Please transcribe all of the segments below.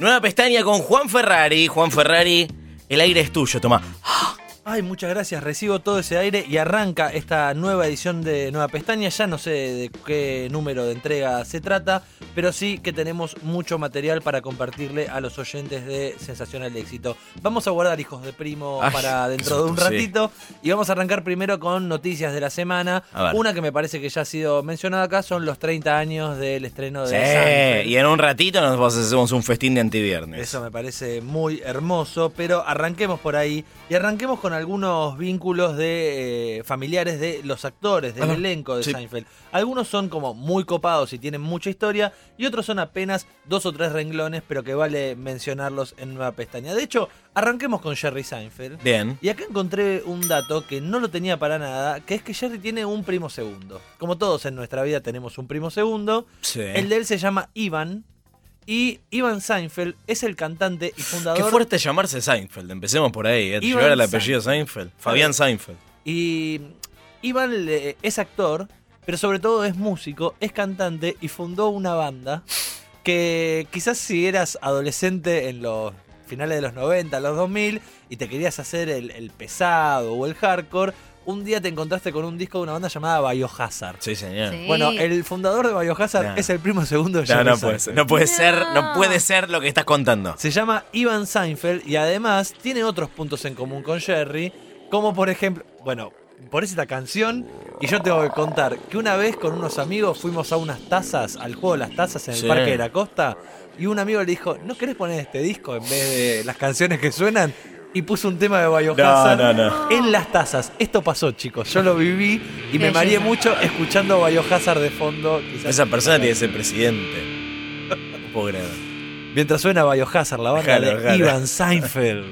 Nueva pestaña con Juan Ferrari. Juan Ferrari, el aire es tuyo, toma. Ay, muchas gracias. Recibo todo ese aire y arranca esta nueva edición de Nueva Pestaña. Ya no sé de qué número de entrega se trata, pero sí que tenemos mucho material para compartirle a los oyentes de Sensacional Éxito. Vamos a guardar hijos de primo Ay, para dentro de un sí. ratito y vamos a arrancar primero con noticias de la semana. Una que me parece que ya ha sido mencionada acá son los 30 años del estreno de Sí, y en un ratito nos hacemos un festín de antiviernes. Eso me parece muy hermoso, pero arranquemos por ahí y arranquemos con algunos vínculos de eh, familiares de los actores, del elenco de sí. Seinfeld. Algunos son como muy copados y tienen mucha historia y otros son apenas dos o tres renglones, pero que vale mencionarlos en nueva pestaña. De hecho, arranquemos con Jerry Seinfeld. Bien. Y acá encontré un dato que no lo tenía para nada, que es que Jerry tiene un primo segundo. Como todos en nuestra vida tenemos un primo segundo. Sí. El de él se llama Ivan. Y Ivan Seinfeld es el cantante y fundador. Qué fuerte llamarse Seinfeld, empecemos por ahí. ¿eh? Llevar el apellido Seinfeld. Fabián Seinfeld. Y Ivan es actor, pero sobre todo es músico, es cantante y fundó una banda que quizás si eras adolescente en los finales de los 90, los 2000, y te querías hacer el, el pesado o el hardcore, un día te encontraste con un disco de una banda llamada Biohazard. Sí, señor. Sí. Bueno, el fundador de Biohazard No. es el primo segundo de No, Jerry no puede Seinfeld. ser. No puede ser, no No. puede ser lo que estás contando. Se llama Ivan Seinfeld y además tiene otros puntos en común con Jerry, como por ejemplo, bueno, por esta canción, y yo tengo que contar que una vez con unos amigos fuimos a unas tazas, al juego de las tazas en el Sí. Parque de la Costa, y un amigo le dijo, ¿no querés poner este disco en vez de las canciones que suenan? Y puso un tema de Biohazard No, no, no. en las tazas. Esto pasó, chicos. Yo lo viví y me mareé mucho escuchando Biohazard de fondo. quizás- Esa persona tiene que ser presidente. No puedo creer. Mientras suena Biohazard, la banda de. Ivan Seinfeld.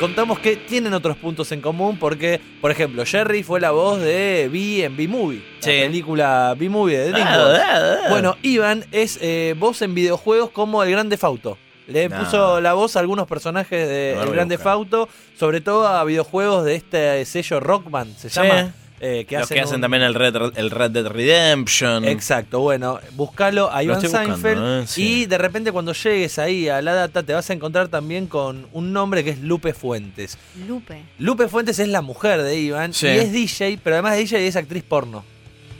Contamos que tienen otros puntos en común porque, por ejemplo, Jerry fue la voz de B en B-Movie, la Sí. película B-Movie de DreamWorks. Bueno, Ivan es eh, voz en videojuegos como el Grande Fauto. Le No. puso la voz a algunos personajes de No, El Grande. Fauto, sobre todo a videojuegos de este sello Rockman, se Sí. llama. eh, que Los hacen que hacen un- también el Red, el Red Dead Redemption. Exacto, bueno, buscalo a buscando, Seinfeld eh, sí. y de repente cuando llegues ahí a la data te vas a encontrar también con un nombre que es Lupe Fuentes. Lupe. Lupe Fuentes es la mujer de Ivan Sí. y es DJ, pero además de DJ es actriz porno.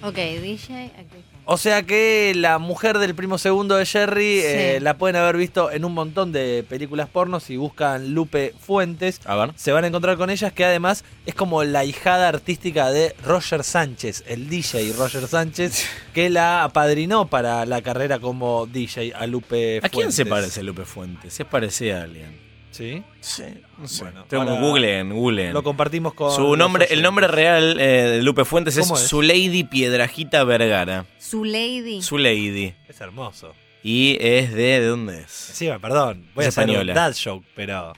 Ok, DJ, actriz. O sea que la mujer del primo segundo de Jerry Sí. eh, la pueden haber visto en un montón de películas porno si buscan Lupe Fuentes. A ver. Se van a encontrar con ellas que además es como la hijada artística de Roger Sánchez, el DJ Roger Sánchez, que la apadrinó para la carrera como DJ a Lupe ¿A Fuentes. quién se parece Lupe Fuentes? Se parecía a alguien. ¿Sí? Sí, no sé. Bueno, Tengo ahora googleen, googleen. Lo compartimos con. Su nombre, el nombre real eh, de Lupe Fuentes es, ¿Cómo es? Zulady Piedrajita Vergara. Su lady. Zulady. Es hermoso. Y es de. ¿De dónde es? Sí, perdón. Voy Es a hacer un española. dad joke, pero.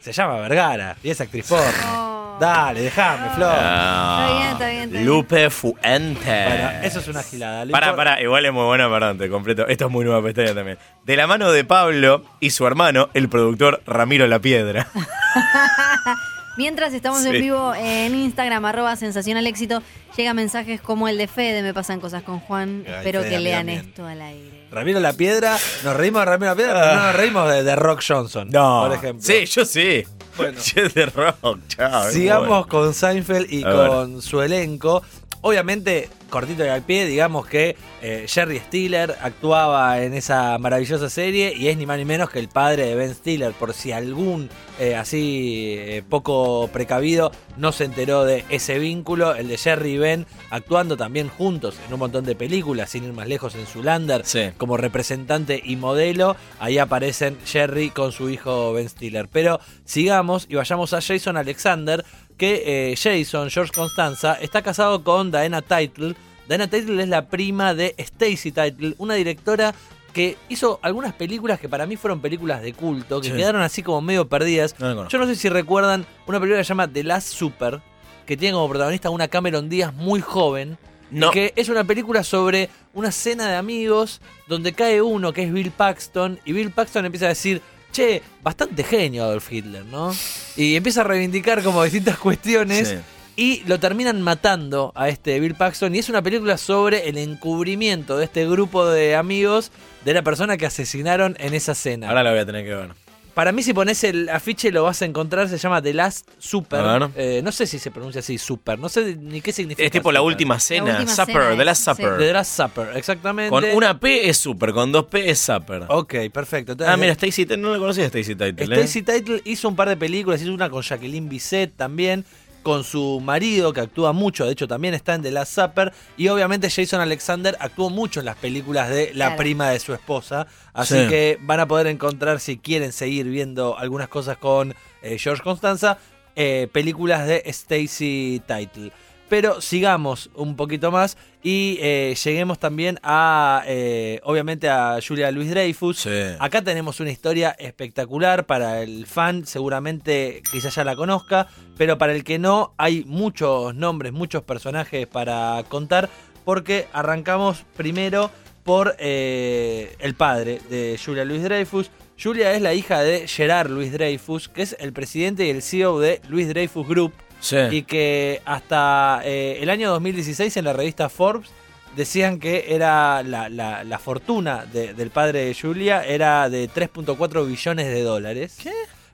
Se llama Vergara y es actriz porno. Dale, déjame, Flor. Ah, Está bien, está bien, está bien. Lupe Fuentes. Bueno, eso es una gilada. Lo Pará, impor- pará, igual es muy bueno, perdón, te completo. Esto es muy nueva pestaña también. De la mano de Pablo y su hermano, el productor Ramiro La Piedra. Mientras estamos Sí. en vivo en Instagram, arroba sensacional éxito, llegan mensajes como el de Fede, me pasan cosas con Juan. Ay, Espero Fede, que a mí lean también. esto al aire. Ramiro La Piedra, nos reímos de Ramiro La Piedra, pero no nos reímos de, de Rock Johnson. No. Por ejemplo. Sí, yo sí. Bueno. Yo de rock, chao. Sigamos bueno. con Seinfeld y A ver. con su elenco. Obviamente, cortito y al pie, digamos que eh, Jerry Stiller actuaba en esa maravillosa serie y es ni más ni menos que el padre de Ben Stiller, por si algún eh, así eh, poco precavido no se enteró de ese vínculo, el de Jerry y Ben actuando también juntos en un montón de películas, sin ir más lejos en Zulander, Sí. como representante y modelo, ahí aparecen Jerry con su hijo Ben Stiller. Pero sigamos y vayamos a Jason Alexander, que eh, Jason, George Constanza, está casado con Diana Title. Diana Title es la prima de Stacy Title, una directora que hizo algunas películas que para mí fueron películas de culto, que Sí. quedaron así como medio perdidas. No. Yo no sé si recuerdan una película que se llama The Last Super, que tiene como protagonista una Cameron Díaz muy joven. No. Que es una película sobre una cena de amigos donde cae uno que es Bill Paxton y Bill Paxton empieza a decir, che, bastante genio Adolf Hitler, ¿no? Y empieza a reivindicar como distintas cuestiones Sí. y lo terminan matando a este Bill Paxton. Y es una película sobre el encubrimiento de este grupo de amigos de la persona que asesinaron en esa cena. Ahora la voy a tener que ver. Para mí, si pones el afiche, lo vas a encontrar. Se llama The Last Super. A ver. Eh, no sé si se pronuncia así, Super. No sé ni qué significa. Es tipo la última cena. última supper, cena, The Last sí. Supper. The Last Supper, exactamente. Con una P es super, con dos P es supper. Ok, perfecto. Entonces, ah, mira, Stacy Title, no la conocía Stacy Title. ¿eh? Stacy Title hizo un par de películas, hizo una con Jacqueline Bisset también, con su marido que actúa mucho, de hecho también está en The Last Supper, y obviamente Jason Alexander actuó mucho en las películas de la Claro. prima de su esposa, así Sí. que van a poder encontrar, si quieren seguir viendo algunas cosas con eh, George Constanza, eh, películas de Stacy Title. Pero sigamos un poquito más y eh, lleguemos también a, eh, obviamente, a Julia Louis Dreyfus. Sí. Acá tenemos una historia espectacular para el fan, seguramente quizás ya la conozca, pero para el que no hay muchos nombres, muchos personajes para contar, porque arrancamos primero por eh, el padre de Julia Louis Dreyfus. Julia es la hija de Gerard Louis Dreyfus, que es el presidente y el CEO de Louis Dreyfus Group, Sí. y que hasta eh, el año 2016 en la revista Forbes decían que era la, la- la fortuna de- del padre de Julia era de 3.4 billones de dólares. ¿Qué?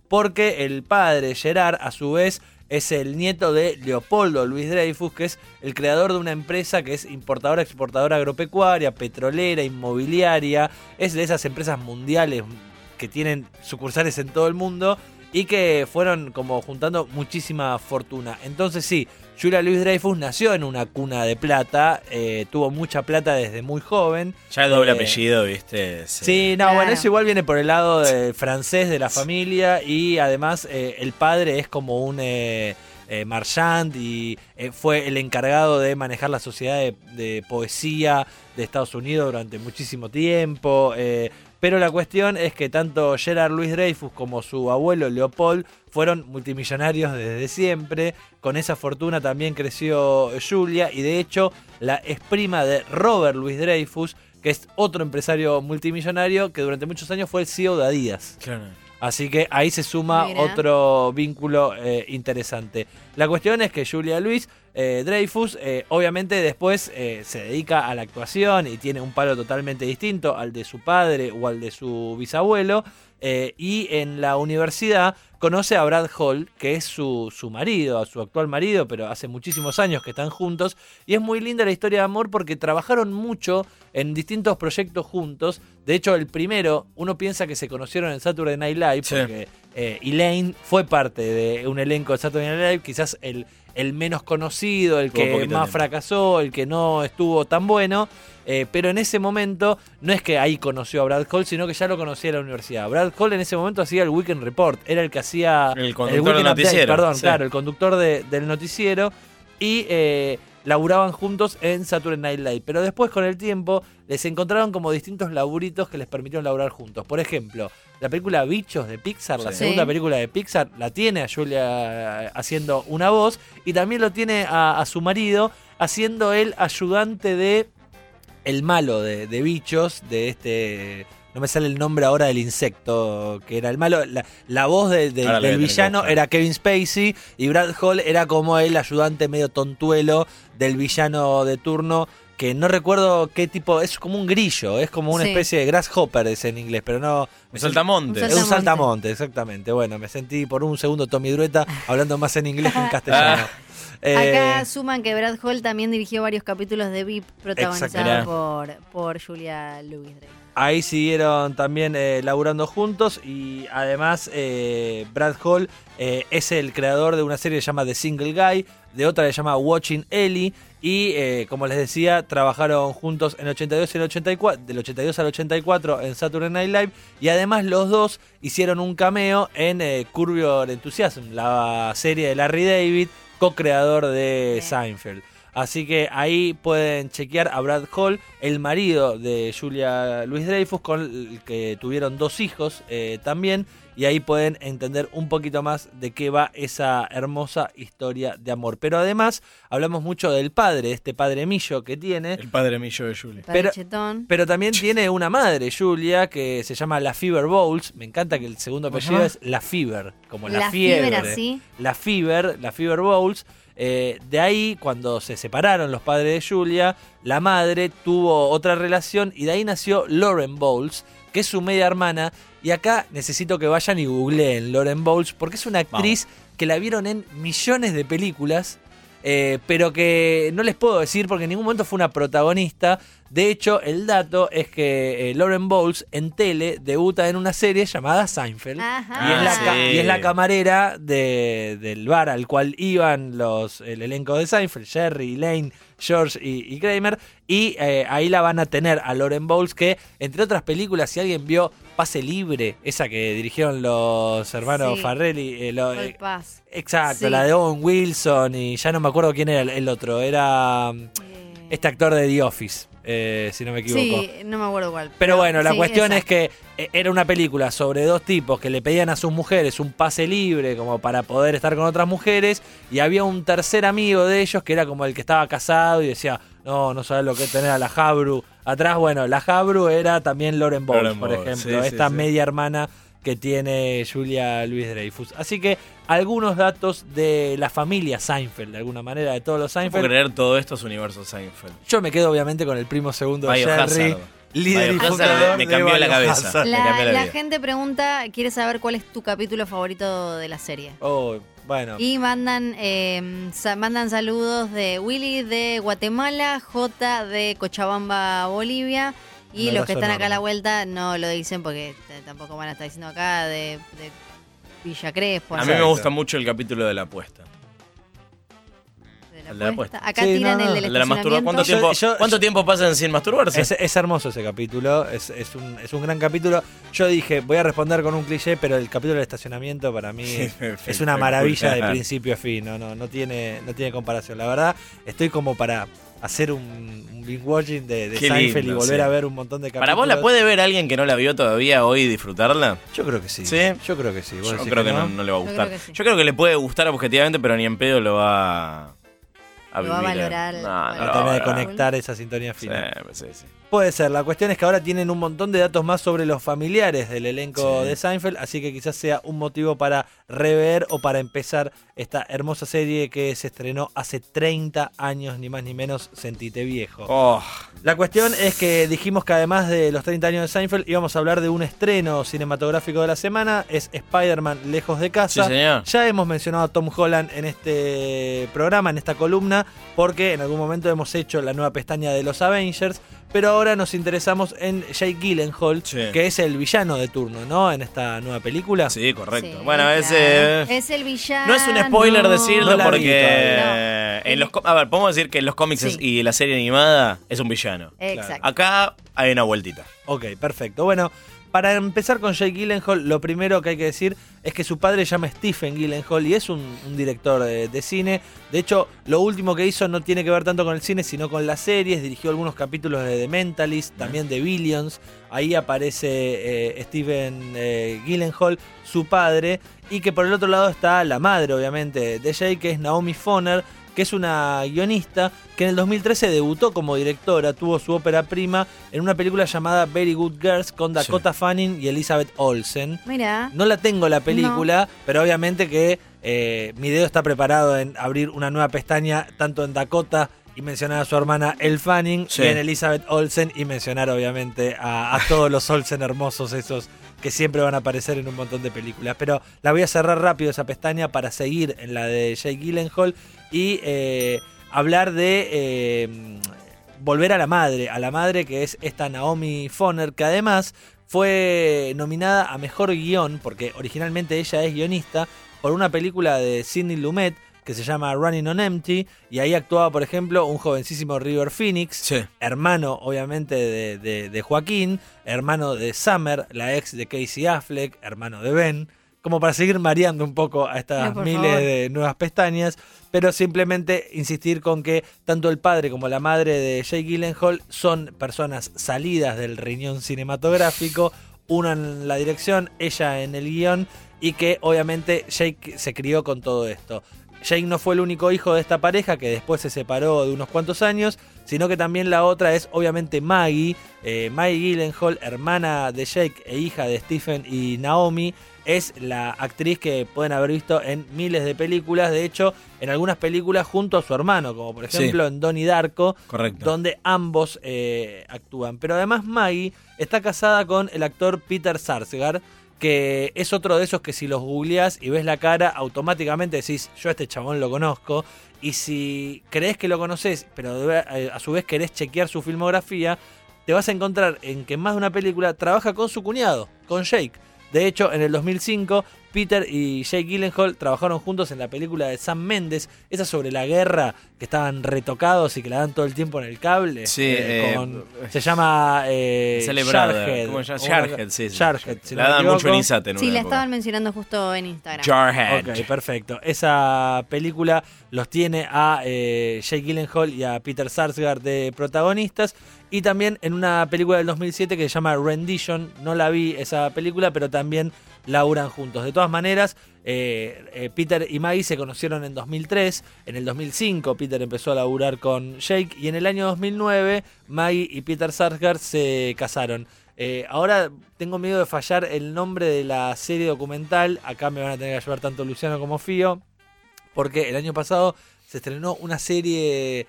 Porque el padre Gerard a su vez es el nieto de Leopoldo Luis Dreyfus, que es el creador de una empresa que es importadora, exportadora agropecuaria, petrolera, inmobiliaria, es de esas empresas mundiales que tienen sucursales en todo el mundo y que fueron como juntando muchísima fortuna. Entonces sí, Julia Louis Dreyfus nació en una cuna de plata, eh, tuvo mucha plata desde muy joven. Ya el doble Eh, apellido, viste. Sí, no, Claro. bueno, eso igual viene por el lado de- francés de la familia y además eh, el padre es como un eh, eh, marchand y eh, fue el encargado de manejar la sociedad de, de poesía de Estados Unidos durante muchísimo tiempo. eh, pero la cuestión es que tanto Gerard Louis Dreyfus como su abuelo Leopold fueron multimillonarios desde siempre. Con esa fortuna también creció Julia y de hecho la es prima de Robert Louis Dreyfus, que es otro empresario multimillonario que durante muchos años fue el CEO de Adidas. Claro. Así que ahí se suma Mira. otro vínculo eh, interesante. La cuestión es que Julia Louis eh, Dreyfus, eh, obviamente después eh, se dedica a la actuación y tiene un palo totalmente distinto al de su padre o al de su bisabuelo. Eh, y en la universidad conoce a Brad Hall, que es su, su marido, a su actual marido, pero hace muchísimos años que están juntos. Y es muy linda la historia de amor porque trabajaron mucho en distintos proyectos juntos. De hecho, el primero, uno piensa que se conocieron en Saturday Night Live, Sí. porque eh, Elaine fue parte de un elenco de Saturday Night Live, quizás el, el menos conocido, el que más fracasó, el que no estuvo tan bueno. eh, pero en ese momento no es que ahí conoció a Brad Hall, sino que ya lo conocía en la universidad. Brad Hall en ese momento hacía el Weekend Report, era el que hacía El conductor del Update, noticiero, perdón, sí. claro, el conductor de- del noticiero. Y eh, laburaban juntos en Saturday Night Live. Pero después, con el tiempo, les encontraron como distintos laburitos que les permitieron laburar juntos. Por ejemplo, la película Bichos de Pixar, la Sí. segunda película de Pixar, la tiene a Julia haciendo una voz. Y también lo tiene a, a su marido haciendo el ayudante de el malo de, de bichos, de este. No me sale el nombre ahora del insecto, que era el malo. La, la voz de- de- del que villano era Kevin Spacey y Brad Hall era como el ayudante medio tontuelo del villano de turno. Que no recuerdo qué tipo, es como un grillo, es como una Sí. especie de grasshopper es en inglés, pero no. Un saltamonte. Un Es un Saltamonte. exactamente. Bueno, me sentí por un segundo Tommy Drueta hablando más en inglés que en castellano. Ah. Eh, Acá suman que Brad Hall también dirigió varios capítulos de VIP protagonizados por, por Julia Louis Dreyfus. Ahí siguieron también eh, laburando juntos y además eh, Brad Hall eh, es el creador de una serie que se llama The Single Guy, de otra que se llama Watching Ellie y eh, como les decía trabajaron juntos en el 82 y el 84, del 82 al 84 en Saturday Night Live y además los dos hicieron un cameo en Your Enthusiasm, la serie de Larry David, co-creador de. Seinfeld. Así que ahí pueden chequear a Brad Hall, el marido de Julia Louis Dreyfus, con el que tuvieron dos hijos eh, también. Y ahí pueden entender un poquito más de qué va esa hermosa historia de amor. Pero además hablamos mucho del padre, este padre Millo que tiene. El padre millo de Julie. Padre Pero- Chetón. Pero también tiene una madre, Julia, que se llama La Fever Bowles. Me encanta que el segundo apellido es La Fever, como la, La fiebre. Fever así. La Fever, la Fever Bowles. Eh, de ahí, cuando se separaron los padres de Julia, la madre tuvo otra relación y de ahí nació Lauren Bowles, que es su media hermana. Y acá necesito que vayan y googleen Lauren Bowles, porque es una actriz que la vieron en millones de películas. Eh, pero que no les puedo decir porque en ningún momento fue una protagonista. De hecho, el dato es que eh, Lauren Bowles en tele debuta en una serie llamada Seinfeld. Ajá. Y es, la, Ah, ca- sí. y es la camarera de- del bar al cual iban los el elenco de Seinfeld, Jerry, Elaine, George y, y Kramer. Y eh, ahí la van a tener a Lauren Bowles, que entre otras películas, si alguien vio Pase Libre, esa que dirigieron los hermanos Sí. Farrelly, eh, lo- eh, paz. exacto, Sí. la de Owen Wilson y ya no me acuerdo quién era el, el otro, era mm, este actor de The Office, eh, si no me equivoco. Sí, no me acuerdo cuál. Pero bueno, la sí, cuestión esa. es que eh, era una película sobre dos tipos que le pedían a sus mujeres un pase libre como para poder estar con otras mujeres y había un tercer amigo de ellos que era como el que estaba casado y decía, no, no sabes lo que es tener a la Jabru atrás. Bueno, la Jabru era también Lauren Bowles, Lauren por ejemplo, sí, esta sí. media hermana que tiene Julia Louis Dreyfus. Así que algunos datos de la familia Seinfeld, de alguna manera, de todos los Seinfeld. creer todo esto es universo Seinfeld. Yo me quedo obviamente con el primo segundo de. Jerry, líder y fundador me de cambió la cabeza. La, cambió la la vida. gente pregunta, quiere saber cuál es tu capítulo favorito de la serie. Oh, bueno. Y mandan eh, sa- mandan saludos de Willy de Guatemala, J de Cochabamba, Bolivia. Y los que están acá a la vuelta no lo dicen porque tampoco van a estar diciendo acá de, de Villa Crespo. A mí me gusta mucho el capítulo de la apuesta. de la apuesta. Acá Sí, tiran no, no. el del El de la masturbación. ¿Cuánto estacionamiento. tiempo, Yo- ¿cuánto tiempo pasan sin masturbarse? Es, es hermoso ese capítulo, es, es un, es un gran capítulo. Yo dije, voy a responder con un cliché, pero el capítulo del estacionamiento para mí Sí, es una maravilla de principio a fin, no, no, no, tiene, no tiene comparación. La verdad, estoy como para hacer un, un binge watching de, de Seinfeld y lindo, volver sí. a ver un montón de capítulos. ¿Para vos la puede ver alguien que no la vio todavía hoy y disfrutarla? Yo creo que sí. ¿Sí? Yo creo que sí. ¿Vos Yo creo que no? no, no le va a Yo gustar. creo que sí. Yo creo que le puede gustar objetivamente, pero ni en pedo lo va a Lo va a vivir. valorar. No, no, Va a lo tener de conectar esa sintonía Sí, fina. sí, sí. Puede ser, la cuestión es que ahora tienen un montón de datos más sobre los familiares del elenco Sí. de Seinfeld, así que quizás sea un motivo para rever o para empezar esta hermosa serie que se estrenó hace 30 años, ni más ni menos, Sentite Viejo. Oh, La cuestión es que dijimos que además de los 30 años de Seinfeld íbamos a hablar de un estreno cinematográfico de la semana, es Spider-Man Lejos de sí, Casa. señor. Ya hemos mencionado a Tom Holland en este programa, en esta columna, porque en algún momento hemos hecho la nueva pestaña de los Avengers, pero ahora nos interesamos en Jake Gyllenhaal, Sí. que es el villano de turno, ¿no? En esta nueva película. Sí, correcto. Sí, bueno, es, claro. eh, es el villano. no es un spoiler decirlo No porque todavía. en los, a ver, podemos decir que en los cómics Sí. y la serie animada es un villano. Exacto. Acá hay una vueltita. Ok, perfecto. Bueno, para empezar con Jake Gyllenhaal, lo primero que hay que decir es que su padre se llama Stephen Gyllenhaal y es un, director de, de cine. De hecho, lo último que hizo no tiene que ver tanto con el cine, sino con las series. Dirigió algunos capítulos de The Mentalist, también de Billions. Ahí aparece eh, Stephen eh, Gyllenhaal, su padre. Y que por el otro lado está la madre, obviamente, de Jake, que es Naomi Foner, que es una guionista que en el 2013 debutó como directora, tuvo su ópera prima en una película llamada Very Good Girls con Dakota Fanning y Elizabeth Olsen. Mira. No la tengo la película, pero obviamente que eh, mi dedo está preparado en abrir una nueva pestaña, tanto en Dakota y mencionar a su hermana El Fanning, Sí. y en Elizabeth Olsen y mencionar obviamente a, a todos los Olsen hermosos esos que siempre van a aparecer en un montón de películas. Pero la voy a cerrar rápido esa pestaña para seguir en la de Jake Gyllenhaal y eh, hablar de eh, volver a la madre, a la madre que es esta Naomi Foner, que además fue nominada a mejor guion, porque originalmente ella es guionista, por una película de Sidney Lumet que se llama Running on Empty, y ahí actuaba, por ejemplo, un jovencísimo River Phoenix, Sí. hermano obviamente de, de- de Joaquín, hermano de Summer, la ex de Casey Affleck, hermano de Ben, como para seguir mareando un poco a estas No, miles favor. de nuevas pestañas, pero simplemente insistir con que tanto el padre como la madre de Jake Gyllenhaal son personas salidas del riñón cinematográfico, una en la dirección, ella en el guion, y que obviamente Jake se crió con todo esto. Jake no fue el único hijo de esta pareja que después se separó de unos cuantos años, sino que también la otra es obviamente Maggie, eh, Maggie Gyllenhaal, hermana de Jake e hija de Stephen y Naomi. Es la actriz que pueden haber visto en miles de películas, de hecho, en algunas películas junto a su hermano, como por Sí. ejemplo en Donnie Darko, Correcto. donde ambos eh, actúan. Pero además Maggie está casada con el actor Peter Sarsgaard, que es otro de esos que si los googleás y ves la cara, automáticamente decís, yo a este chabón lo conozco. Y si crees que lo conoces, pero eh, a su vez querés chequear su filmografía, te vas a encontrar en que más de una película trabaja con su cuñado, con Jake. De hecho, en el 2005, Peter y Jake Gyllenhaal trabajaron juntos en la película de Sam Mendes, esa sobre la guerra, que estaban retocados y que la dan todo el tiempo en el cable. Sí, eh, eh, con- se llama eh. Jarhead. ¿Cómo se llama? O- Jarhead, sí. sí. Jarhead, si no la dan mucho en. Insate en Sí, la época. estaban mencionando justo en Instagram. Jarhead. Ok, perfecto. Esa película los tiene a eh, Jake Gyllenhaal y a Peter Sarsgaard de protagonistas. Y también en una película del 2007 que se llama Rendition. No la vi esa película, pero también laburan juntos. De todas maneras, eh, eh, Peter y Maggie se conocieron en 2003. En el 2005 Peter empezó a laburar con Jake. Y en el año 2009 Maggie y Peter Sarsgaard se casaron. Eh, ahora tengo miedo de fallar el nombre de la serie documental. Acá me van a tener que ayudar tanto Luciano como Fío. Porque el año pasado se estrenó una serie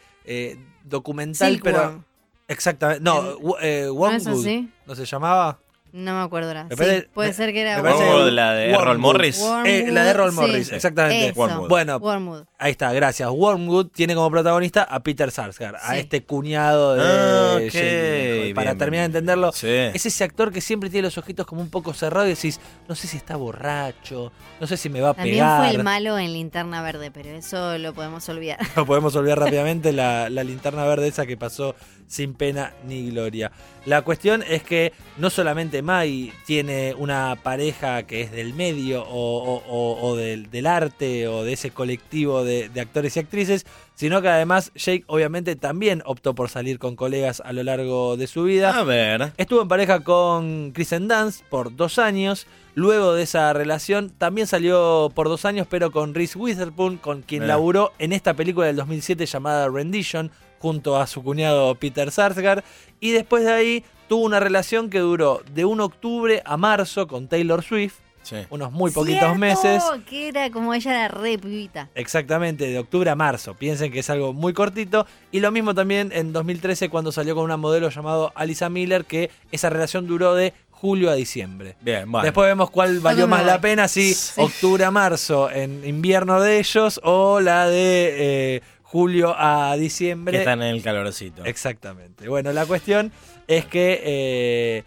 documental, pero. Exactamente. No, ¿No es así? ¿No se llamaba? No me acuerdo. Me Sí, puede me- ser que era me parece Wormwood, la de Wormwood. Errol Morris. Eh, la de Errol Wormwood, Morris, sí. exactamente. Eso. Wormwood. Bueno, Wormwood. ahí está, gracias. Wormwood tiene como protagonista a Peter Sarsgaard, a Sí. este cuñado de Ah, ok. Jake Gyllenhaal. Para Bien, terminar de entenderlo, Sí. es ese actor que siempre tiene los ojitos como un poco cerrados y decís, no sé si está borracho, no sé si me va a También pegar. fue el malo en Linterna Verde, pero eso lo podemos olvidar. No podemos olvidar rápidamente la, la linterna verde esa que pasó sin pena ni gloria. La cuestión es que no solamente Mai tiene una pareja que es del medio o, o- o- o del, del arte o de ese colectivo de, de actores y actrices, sino que además Jake obviamente también optó por salir con colegas a lo largo de su vida. A ver. Estuvo en pareja con Kristen Dance por dos años. Luego de esa relación también salió por dos años, pero con Reese Witherspoon, con quien Mirá. laburó en esta película del 2007 llamada Rendition, junto a su cuñado Peter Sarsgaard. Y después de ahí tuvo una relación que duró de 1 octubre a marzo con Taylor Swift, Sí. unos muy poquitos ¡Cierto! meses. Que era como ella era re pibita. Exactamente, de octubre a marzo. Piensen que es algo muy cortito. Y lo mismo también en 2013 cuando salió con una modelo llamado Alisa Miller, que esa relación duró de julio a diciembre. Bien, bueno. Después vemos cuál valió más voy. la pena, si Sí. octubre a marzo en invierno de ellos o la de eh, julio a que diciembre. están en el calorcito. Exactamente. Bueno, la cuestión es que eh,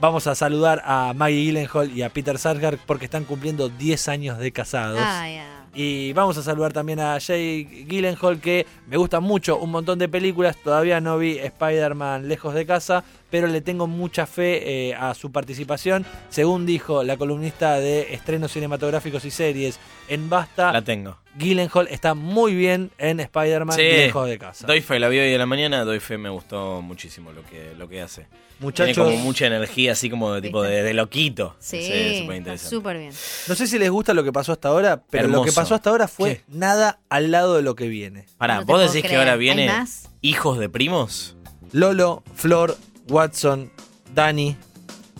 vamos a saludar a Maggie Gyllenhaal y a Peter Sarsgaard porque están cumpliendo 10 años de casados. Ah, ya. Y vamos a saludar también a Jake Gyllenhaal, que me gusta mucho un montón de películas. Todavía no vi Spider-Man lejos de casa, pero le tengo mucha fe eh, a su participación. Según dijo la columnista de estrenos cinematográficos y series en Basta, La tengo. Gyllenhaal está muy bien en Spider-Man Sí. lejos de casa. Doy fe, la vi hoy de la mañana. Doy fe, me gustó muchísimo lo que, lo que hace. Muchachos, Tiene como mucha energía, así como de tipo de, de loquito. Sí, súper está interesante. súper bien. no sé si les gusta lo que pasó hasta ahora, pero lo que pasó hasta ahora fue ¿Qué? nada al lado de lo que viene. Pará, No ¿vos decís que ahora ¿Hay viene hijos de primos? Lolo, Flor, Watson, Dani,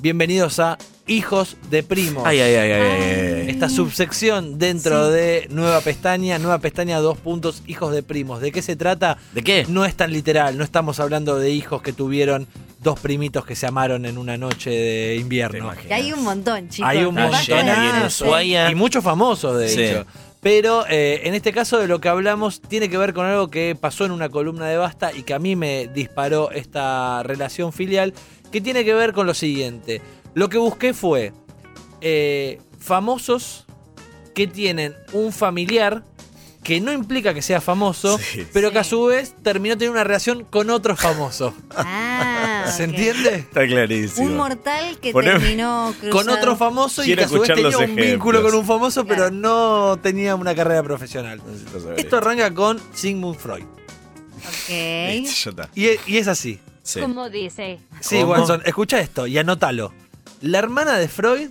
bienvenidos a Hijos de Primos. Ay, ay, ay, ay. Esta subsección dentro de Nueva Pestaña, Nueva Pestaña, dos puntos, Hijos de Primos. ¿De qué se trata? ¿De qué? No es tan literal, no estamos hablando de hijos que tuvieron dos primitos que se amaron en una noche de invierno. hay un montón, chicos. Hay un montón. en Ah, Ushuaia. Y muchos famosos, de Sí. hecho. Pero eh, en este caso de lo que hablamos tiene que ver con algo que pasó en una columna de Basta y que a mí me disparó esta relación filial, que tiene que ver con lo siguiente. Lo que busqué fue eh, famosos que tienen un familiar que no implica que sea famoso, Sí. pero que a su vez terminó teniendo una relación con otro famoso. Ah, ¿Se ok. entiende? Está clarísimo. Un mortal que Poneme- terminó cruzado. con otro famoso y Quiero que a su vez escuchar tenía los un vínculo con un famoso, pero Claro. no tenía una carrera profesional. Necesito saber Esto arranca con Sigmund Freud. Ok. Listo, ya está. Y es, y es así. Sí. Como dice. Sí, ¿Cómo? Watson, escucha esto y anótalo. La hermana de Freud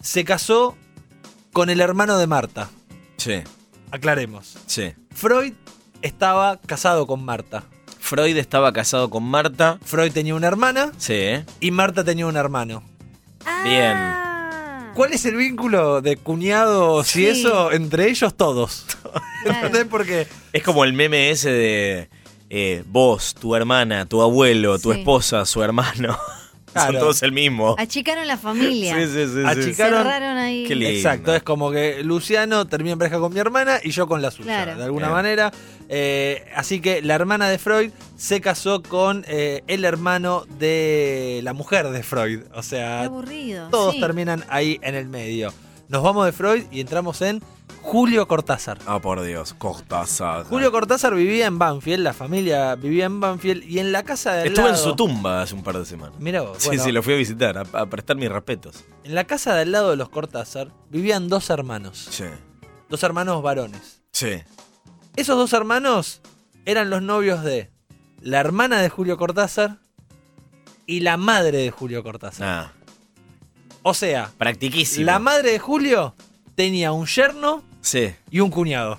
se casó con el hermano de Marta. Sí, Aclaremos. sí. Freud estaba casado con Marta. Freud estaba casado con Marta. Freud tenía una hermana Sí, y Marta tenía un hermano. Bien. Ah, ¿Cuál es el vínculo de cuñados y Sí. eso entre ellos todos? Claro. ¿Entendés? Porque Es como el meme ese de eh, vos, tu hermana, tu abuelo, tu Sí. esposa, su hermano. Son Claro. todos el mismo. Achicaron la familia. Sí, sí, sí. Cerraron- Cerraron ahí. Qué lindo. Exacto, es como que Luciano termina en pareja con mi hermana y yo con la suya, Claro. de alguna Bien. manera. Eh, así que la hermana de Freud se casó con eh, el hermano de la mujer de Freud. O Qué sea, aburrido. todos sí. terminan ahí en el medio. Nos vamos de Freud y entramos en Julio Cortázar. Ah, por Dios, Cortázar. Julio Cortázar vivía en Banfield, la familia vivía en Banfield y en la casa de al Estuve en su tumba hace un par de semanas. Mirá vos, Sí, bueno, sí, lo fui a visitar, a, a prestar mis respetos. en la casa de al lado de los Cortázar vivían dos hermanos, Sí. dos hermanos varones. Sí. Esos dos hermanos eran los novios de la hermana de Julio Cortázar y la madre de Julio Cortázar. Ah, O sea, practiquísimo. la madre de Julio tenía un yerno Sí. y un cuñado.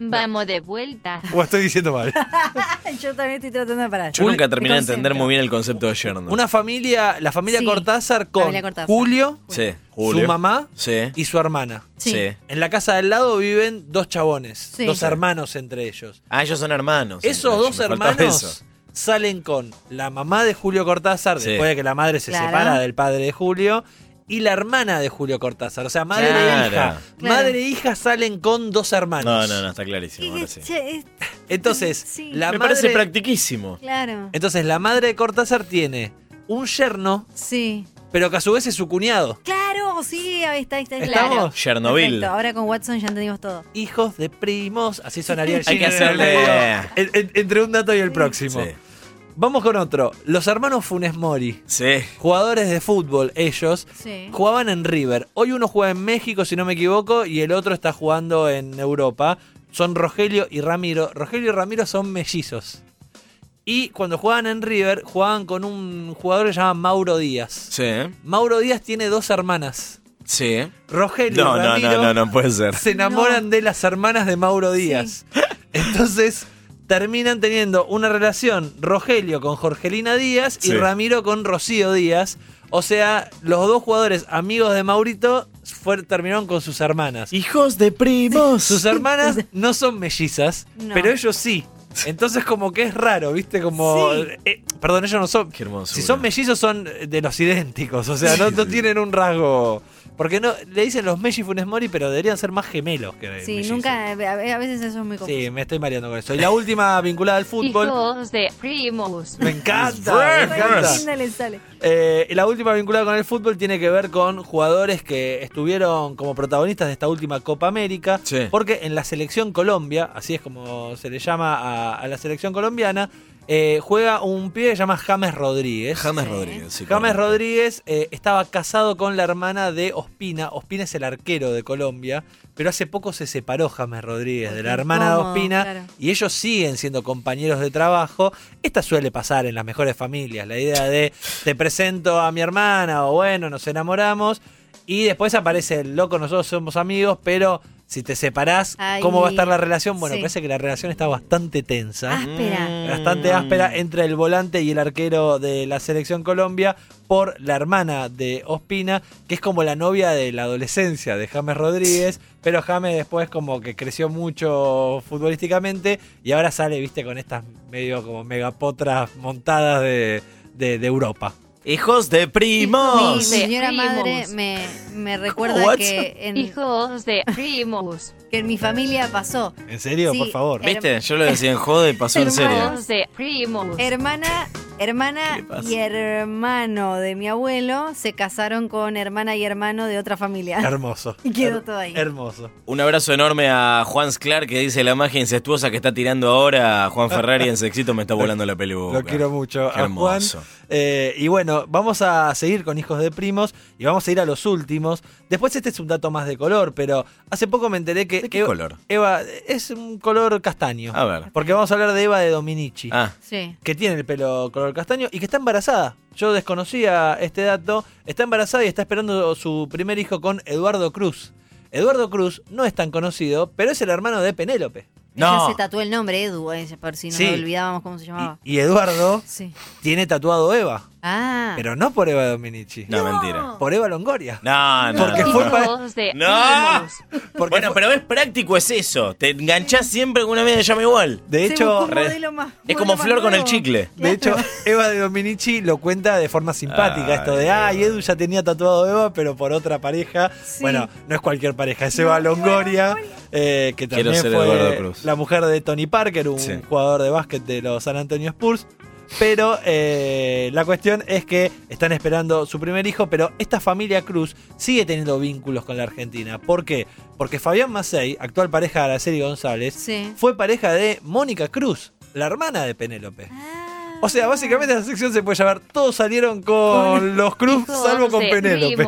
Vamos de vuelta. O estoy diciendo mal. Yo también estoy tratando de parar. Yo nunca terminé de concepto. entender muy bien el concepto de yerno. Una familia, la familia Sí, Cortázar con familia Cortázar. Julio, Sí. su mamá Sí. y su hermana. Sí. Sí. En la casa del lado viven dos chabones, Sí. dos hermanos entre ellos. Ah, ellos son hermanos. Esos Entonces, dos me faltaba hermanos eso. salen con la mamá de Julio Cortázar, Sí. después de que la madre se Claro. separa del padre de Julio, y la hermana de Julio Cortázar. O sea, madre e hija. Claro. Madre e hija salen con dos hermanos. No, no, no, está clarísimo. Ahora sí. Entonces, Sí. la Me madre. parece practiquísimo. Claro. Entonces, la madre de Cortázar tiene un yerno, Sí. pero que a su vez es su cuñado. Claro, sí, ahí está, ahí está. ¿Estamos? Claro. Chernobyl. Perfecto, Ahora con Watson ya entendimos todo. Hijos de primos. Así sonaría el Hay que hacerle- medio, en- en- entre un dato y el próximo. Sí. Vamos con otro. Los hermanos Funes Mori. Sí. Jugadores de fútbol, ellos. Sí. Jugaban en River. Hoy uno juega en México, si no me equivoco, y el otro está jugando en Europa. Son Rogelio y Ramiro. Rogelio y Ramiro son mellizos. Y cuando jugaban en River, jugaban con un jugador que se llama Mauro Díaz. Sí. Mauro Díaz tiene dos hermanas. Sí. Rogelio No, y no, Ramiro no, no, no puede ser. se enamoran No. de las hermanas de Mauro Díaz. Entonces terminan teniendo una relación Rogelio con Jorgelina Díaz y Sí. Ramiro con Rocío Díaz. O sea, los dos jugadores amigos de Maurito fue- terminaron con sus hermanas. Hijos de primos. Sus hermanas no son mellizas, No. pero ellos sí. Entonces como que es raro, ¿viste? Como... Sí. eh, perdón, ellos no son... Qué hermoso. Si son mellizos son de los idénticos, o sea, no, no tienen un rasgo... Porque no le dicen los Melli y Funes Mori, pero deberían ser más gemelos que Sí, mellizos. nunca, a veces eso es muy confuso. Sí, me estoy mareando con eso. Y la última vinculada al fútbol. Hijos de primos. Me encanta, me encanta. sale. Eh, la última vinculada con el fútbol tiene que ver con jugadores que estuvieron como protagonistas de esta última Copa América. Sí. Porque en la selección Colombia, así es como se le llama a, a la selección colombiana, eh, juega un pibe que se llama James Rodríguez. James Sí. Rodríguez. sí, James correcto. Rodríguez eh, estaba casado con la hermana de Ospina. Ospina es el arquero de Colombia, pero hace poco se separó James Rodríguez de la hermana de Ospina claro. y ellos siguen siendo compañeros de trabajo. Esta suele pasar en las mejores familias, la idea de te presento a mi hermana o bueno, nos enamoramos y después aparece el loco, nosotros somos amigos, pero si te separás, Ay, ¿cómo va a estar la relación? Bueno, sí. parece que la relación está bastante tensa Áspera. bastante áspera entre el volante y el arquero de la selección Colombia por la hermana de Ospina, que es como la novia de la adolescencia de James Rodríguez, pero James después como que creció mucho futbolísticamente y ahora sale, viste, con estas medio como megapotras montadas de, de- de Europa. Hijos de primos. mi señora Primos. madre me, me recuerda What? que en, Hijos de primos. que en mi familia pasó. ¿En serio? Sí, por favor. ¿Viste? Yo lo decía en joda y pasó en serio. Hijos de primos. Hermana, ¿Qué hermana y hermano de mi abuelo se casaron con hermana y hermano de otra familia. Hermoso. Y quedó Her- todo ahí. Hermoso. Un abrazo enorme a Juan Sclar que dice la magia incestuosa que está tirando ahora. Juan Ferrari en sexito me está volando la peluca. Lo quiero mucho Qué a Juan. Eh, y bueno, vamos a seguir con Hijos de Primos y vamos a ir a los últimos. Después este es un dato más de color, pero hace poco me enteré que... ¿De qué Eva- color? Eva es un color castaño. A ver. Porque vamos a hablar de Eva de Dominici, Ah, Sí. que tiene el pelo color castaño y que está embarazada. Yo desconocía este dato. Está embarazada y está esperando su primer hijo con Eduardo Cruz. Eduardo Cruz no es tan conocido, pero es el hermano de Penélope. No. Ella se tatuó el nombre, Edu, eh, por si nos Sí. olvidábamos cómo se llamaba. Y, y Eduardo Sí. tiene tatuado Eva, Ah. pero no por Eva Dominici, No, mentira. por Eva Longoria. No, no. Porque no, fue no. pa- Hijos de ¡No! Porque bueno, fue- pero es práctico, es eso. Te enganchás siempre con una media llama igual. de hecho, re- más- Es como Flor con el chicle. De hecho, Eva de Dominici lo cuenta de forma simpática. Ay, esto de, ay, Edu ya tenía tatuado a Eva, pero por otra pareja. Sí. Bueno, no es cualquier pareja, es Eva Longoria, eh, que también fue la mujer de Tony Parker, un Sí. jugador de básquet de los San Antonio Spurs. Pero eh, la cuestión es que están esperando su primer hijo, pero esta familia Cruz sigue teniendo vínculos con la Argentina. ¿Por qué? Porque Fabián Macei, actual pareja de Araceli González, Sí. fue pareja de Mónica Cruz, la hermana de Penélope. Ah. O sea, básicamente la sección se puede llamar Todos salieron con Con los Cruz, salvo con Penélope.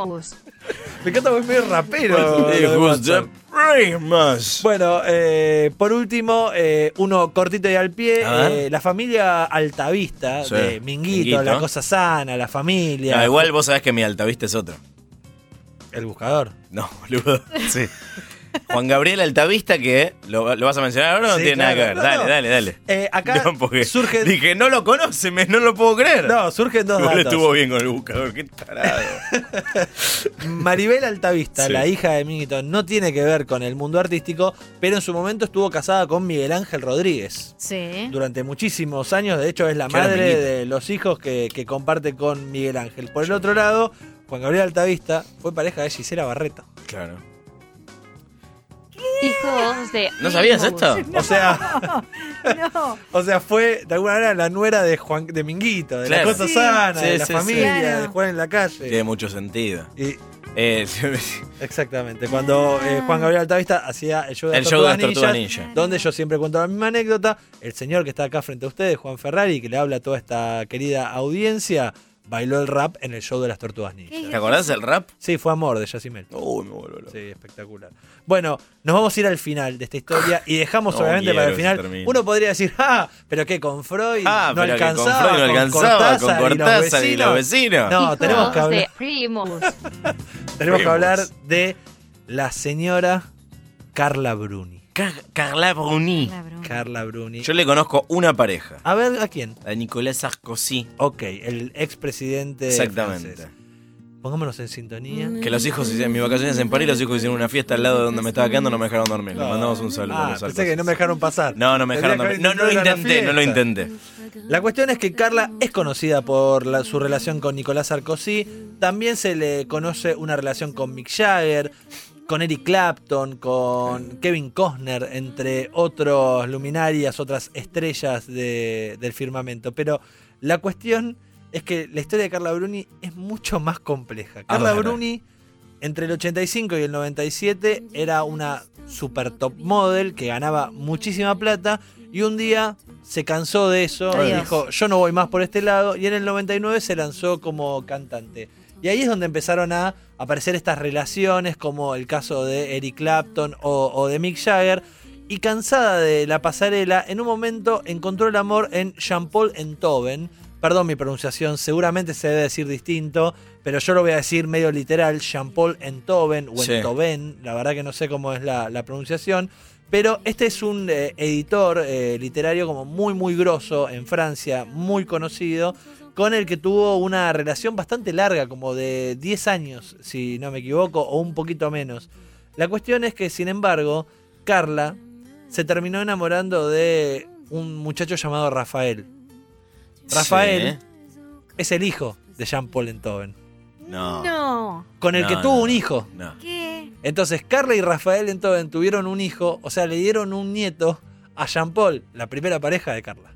Me encanta porque es medio rapero. WhatsApp. primas. Bueno, eh, por último, eh, uno cortito y al pie, eh, la familia Altavista Sí, de Minguito, Minguito. la cosa sana, la familia. No, igual vos sabés que mi altavista es otro. El buscador. No, boludo. Sí. Juan Gabriel Altavista, que lo, lo vas a mencionar ahora o no Sí, tiene nada que ver. No, dale, no. dale, dale. Eh, acá No, porque surge. dije, no lo conoce, me, no lo puedo creer. No, surgen dos Igual datos. estuvo bien con el buscador, qué tarado. Maribel Altavista, Sí. la hija de Minguito, no tiene que ver con el mundo artístico, pero en su momento estuvo casada con Miguel Ángel Rodríguez. Sí. durante muchísimos años. De hecho, es la madre Minguito. de los hijos que, que comparte con Miguel Ángel. Por el otro lado, Juan Gabriel Altavista fue pareja de Gisela Barreto. Claro. Hijos de ¿No sabías esto? O sea, No. o sea, fue de alguna manera la nuera de Juan de Minguito, de Claro. la cosa Sí. sana, Sí, de la sí, familia, Claro. de jugar en la calle. Tiene mucho sentido. Y Eh, exactamente, cuando eh, Juan Gabriel Altavista hacía el show de el las show de las Tortugas ninja. donde yo siempre cuento la misma anécdota, el señor que está acá frente a ustedes, Juan Ferrari, que le habla a toda esta querida audiencia, bailó el rap en el show de las Tortugas Ninjas. ¿Qué? ¿Te acordás del rap? Sí, fue amor de Yacimel. Uy, me vuelvo loco. Sí, espectacular. Bueno, nos vamos a ir al final de esta historia y dejamos No obviamente para el que final. termine. Uno podría decir, ah, pero que con Freud Ah, no pero que con alcanzaba, Freud no alcanzaba, con y los Cortázar y los vecinos. No, tenemos que hablar, primos. tenemos que Primos. hablar de la señora Carla Bruni. Car- Carla Bruni. Carla Bruni. Yo le conozco una pareja. A ver, ¿a quién? A Nicolás Sarkozy. Ok, el expresidente Exactamente. francés. Pongámonos en sintonía. Que los hijos hicieron mis vacaciones en París, los hijos hicieron una fiesta al lado de donde me estaba quedando, no me dejaron dormir. Le mandamos un saludo. Ah, a los pensé Sarkozy. que no me dejaron pasar. No, no me dejaron dormir. No, no lo intenté, no lo intenté. La cuestión es que Carla es conocida por la- su relación con Nicolás Sarkozy. También se le conoce una relación con Mick Jagger, con Eric Clapton, con Kevin Costner, entre otros luminarias, otras estrellas de- del firmamento. Pero la cuestión es que la historia de Carla Bruni es mucho más compleja. Carla ver. Bruni, entre el 85 y el 97, era una super top model que ganaba muchísima plata y un día se cansó de eso y Adiós. dijo, yo no voy más por este lado y en el 99 se lanzó como cantante. Y ahí es donde empezaron a aparecer estas relaciones como el caso de Eric Clapton o, o de Mick Jagger. Y cansada de la pasarela, en un momento encontró el amor en Jean-Paul Enthoven. Perdón mi pronunciación, seguramente se debe decir distinto, pero yo lo voy a decir medio literal, Jean-Paul Enthoven o Sí. Enthoven, la verdad que no sé cómo es la, la pronunciación. Pero este es un eh, editor eh, literario como muy muy grosso en Francia, muy conocido, con el que tuvo una relación bastante larga, como de 10 años, si no me equivoco, o un poquito menos. La cuestión es que, sin embargo, Carla se terminó enamorando de un muchacho llamado Rafael. Rafael es el hijo de Jean-Paul Enthoven, Sí. No. No. con el No, que no, tuvo no. un hijo. No. ¿Qué? Entonces, Carla y Rafael Enthoven tuvieron un hijo, o sea, le dieron un nieto a Jean-Paul, la primera pareja de Carla.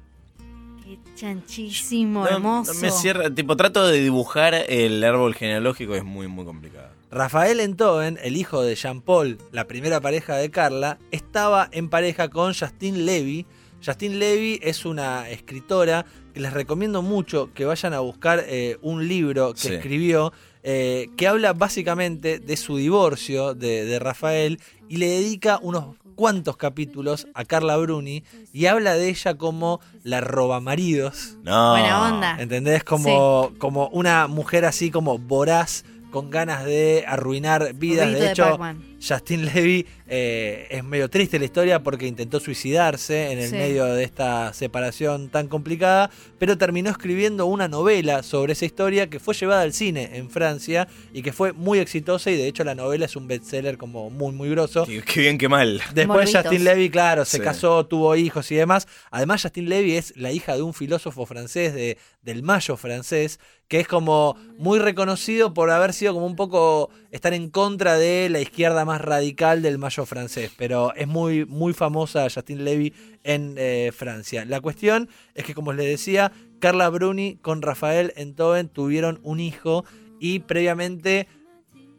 Qué chanchísimo, No, hermoso. no me cierra, tipo, trato de dibujar el árbol genealógico, es muy, muy complicado. Rafael Enthoven, el hijo de Jean-Paul, la primera pareja de Carla, estaba en pareja con Justine Levy. Justine Levy es una escritora que les recomiendo mucho que vayan a buscar eh, un libro que Sí. escribió eh, que habla básicamente de su divorcio de, de Rafael y le dedica unos cuantos capítulos a Carla Bruni y habla de ella como la robamaridos. No. Buena onda. ¿Entendés? Como, como una mujer así como voraz, con ganas de arruinar vidas. De hecho. Justin Levy eh, es medio triste la historia porque intentó suicidarse en el Sí. medio de esta separación tan complicada, pero terminó escribiendo una novela sobre esa historia que fue llevada al cine en Francia y que fue muy exitosa y de hecho la novela es un bestseller como muy muy grosso. Qué, qué bien, qué mal. Después Morbitos. Justin Levy, claro, se Sí. casó, tuvo hijos y demás. Además, Justin Levy es la hija de un filósofo francés, de, del Mayo francés, que es como muy reconocido por haber sido como un poco estar en contra de la izquierda más radical del Mayo francés. Pero es muy, muy famosa Justin Levy en eh, Francia. La cuestión es que, como les decía, Carla Bruni con Rafael Enthoven tuvieron un hijo y previamente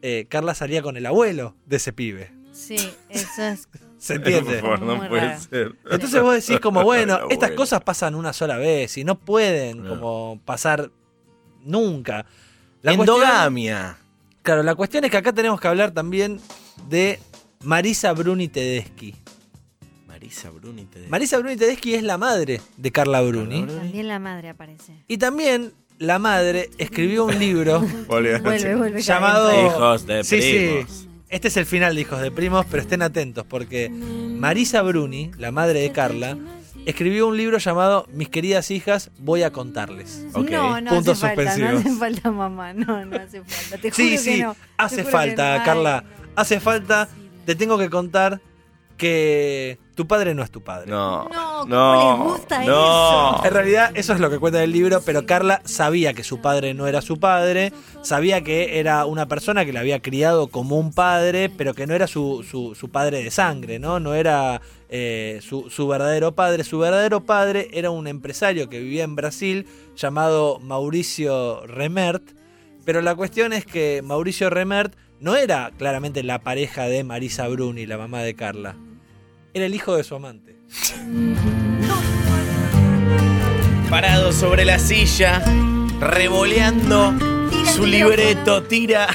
eh, Carla salía con el abuelo de ese pibe. Sí, eso es. ¿Se Por entiende? favor, no Muy puede raro. ser. Entonces vos decís como, bueno, estas cosas pasan una sola vez y no pueden No. como pasar nunca. La cuestión- Endogamia. Claro, la cuestión es que acá tenemos que hablar también de Marisa Bruni Tedeschi. Marisa Bruni te Marisa Bruni Tedeschi es la madre de Carla Bruni. Bruni. También la madre aparece. Y también la madre escribió un libro Volvió a Vuelve, decir. vuelve. llamado... Hijos de Sí, sí. primos. Este es el final de Hijos de Primos, pero estén atentos porque Marisa Bruni, la madre de Carla, escribió un libro llamado Mis queridas hijas, voy a contarles. Ok. No, no Puntos hace falta, no hace falta mamá, no, no hace falta. Te juro Sí, que sí, no. Hace falta, no. Carla. Ay, Hace falta, te tengo que contar que tu padre no es tu padre. No. No, ¿cómo no, les gusta no. eso? En realidad eso es lo que cuenta el libro, pero Carla sabía que su padre no era su padre, sabía que era una persona que la había criado como un padre, pero que no era su, su- su padre de sangre, ¿no? No era eh, su, su verdadero padre. Su verdadero padre era un empresario que vivía en Brasil llamado Mauricio Remert, pero la cuestión es que Mauricio Remert no era claramente la pareja de Marisa Bruni, la mamá de Carla. Era el hijo de su amante. Parado sobre la silla, revoleando su libreto, tira.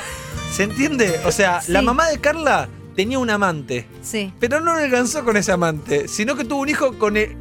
¿Se entiende? O sea, Sí. la mamá de Carla tenía un amante, Sí. pero no le alcanzó con ese amante, sino que tuvo un hijo con el,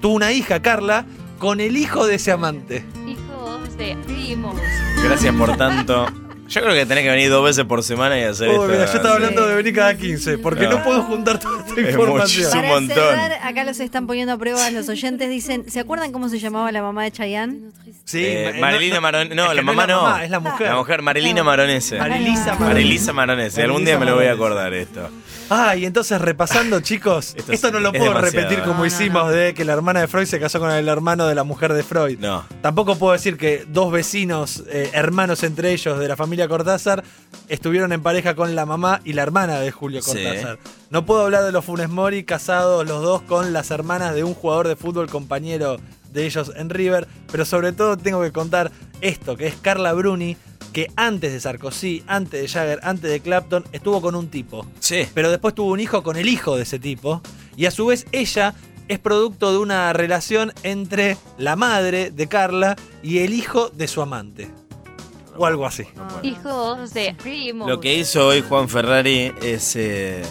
tuvo una hija, Carla, con el hijo de ese amante. Hijos de primos. Gracias por tanto. Yo creo que tenés que venir dos veces por semana y hacer esto. mira, yo estaba hablando de venir cada 15, porque no, No. puedo juntar toda esta Es información. Para montón. cerrar, acá los están poniendo a prueba los oyentes. Dicen, ¿se acuerdan cómo se llamaba la mamá de Chayanne? Sí, Eh, ma- Marilina no- Maron- no, es que la mamá es la no. mamá, es la mujer. La mujer, Marilina Maronese. Marilisa Maronese. Marilisa Maronese. Algún día me lo voy a acordar esto. Ah, y entonces repasando, chicos, Esto esto, es- no lo es puedo demasiado. repetir como No, hicimos no. de que la hermana de Freud se casó con el hermano de la mujer de Freud. No. Tampoco puedo decir que dos vecinos, eh, hermanos entre ellos de la familia Cortázar, estuvieron en pareja con la mamá y la hermana de Julio Sí. Cortázar. No puedo hablar de los Funes Mori casados los dos con las hermanas de un jugador de fútbol compañero de ellos en River, pero sobre todo tengo que contar esto, que es Carla Bruni, que antes de Sarkozy, antes de Jagger, antes de Clapton, estuvo con un tipo Sí. pero después tuvo un hijo con el hijo de ese tipo. Y a su vez ella es producto de una relación entre la madre de Carla y el hijo de su amante. O algo así. Hijos de primos. Lo que hizo hoy Juan Ferrari es eh,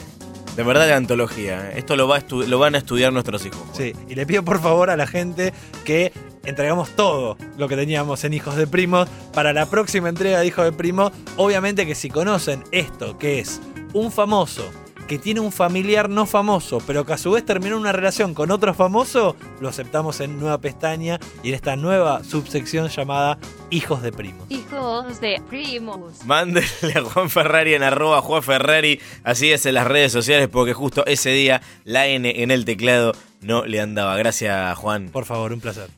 de verdad de antología. Esto lo, va a lo van a estudiar nuestros hijos. Juan. Sí, y le pido por favor a la gente que entregamos todo lo que teníamos en Hijos de Primos para la próxima entrega de Hijos de Primo. Obviamente que si conocen esto, que es un famoso que tiene un familiar no famoso, pero que a su vez terminó una relación con otro famoso, lo aceptamos en nueva pestaña y en esta nueva subsección llamada Hijos de Primos. Hijos de primos. Mándenle a Juan Ferrari en arroba Juan Ferrari, así es en las redes sociales, porque justo ese día la N en el teclado no le andaba. Gracias, Juan. Por favor, un placer.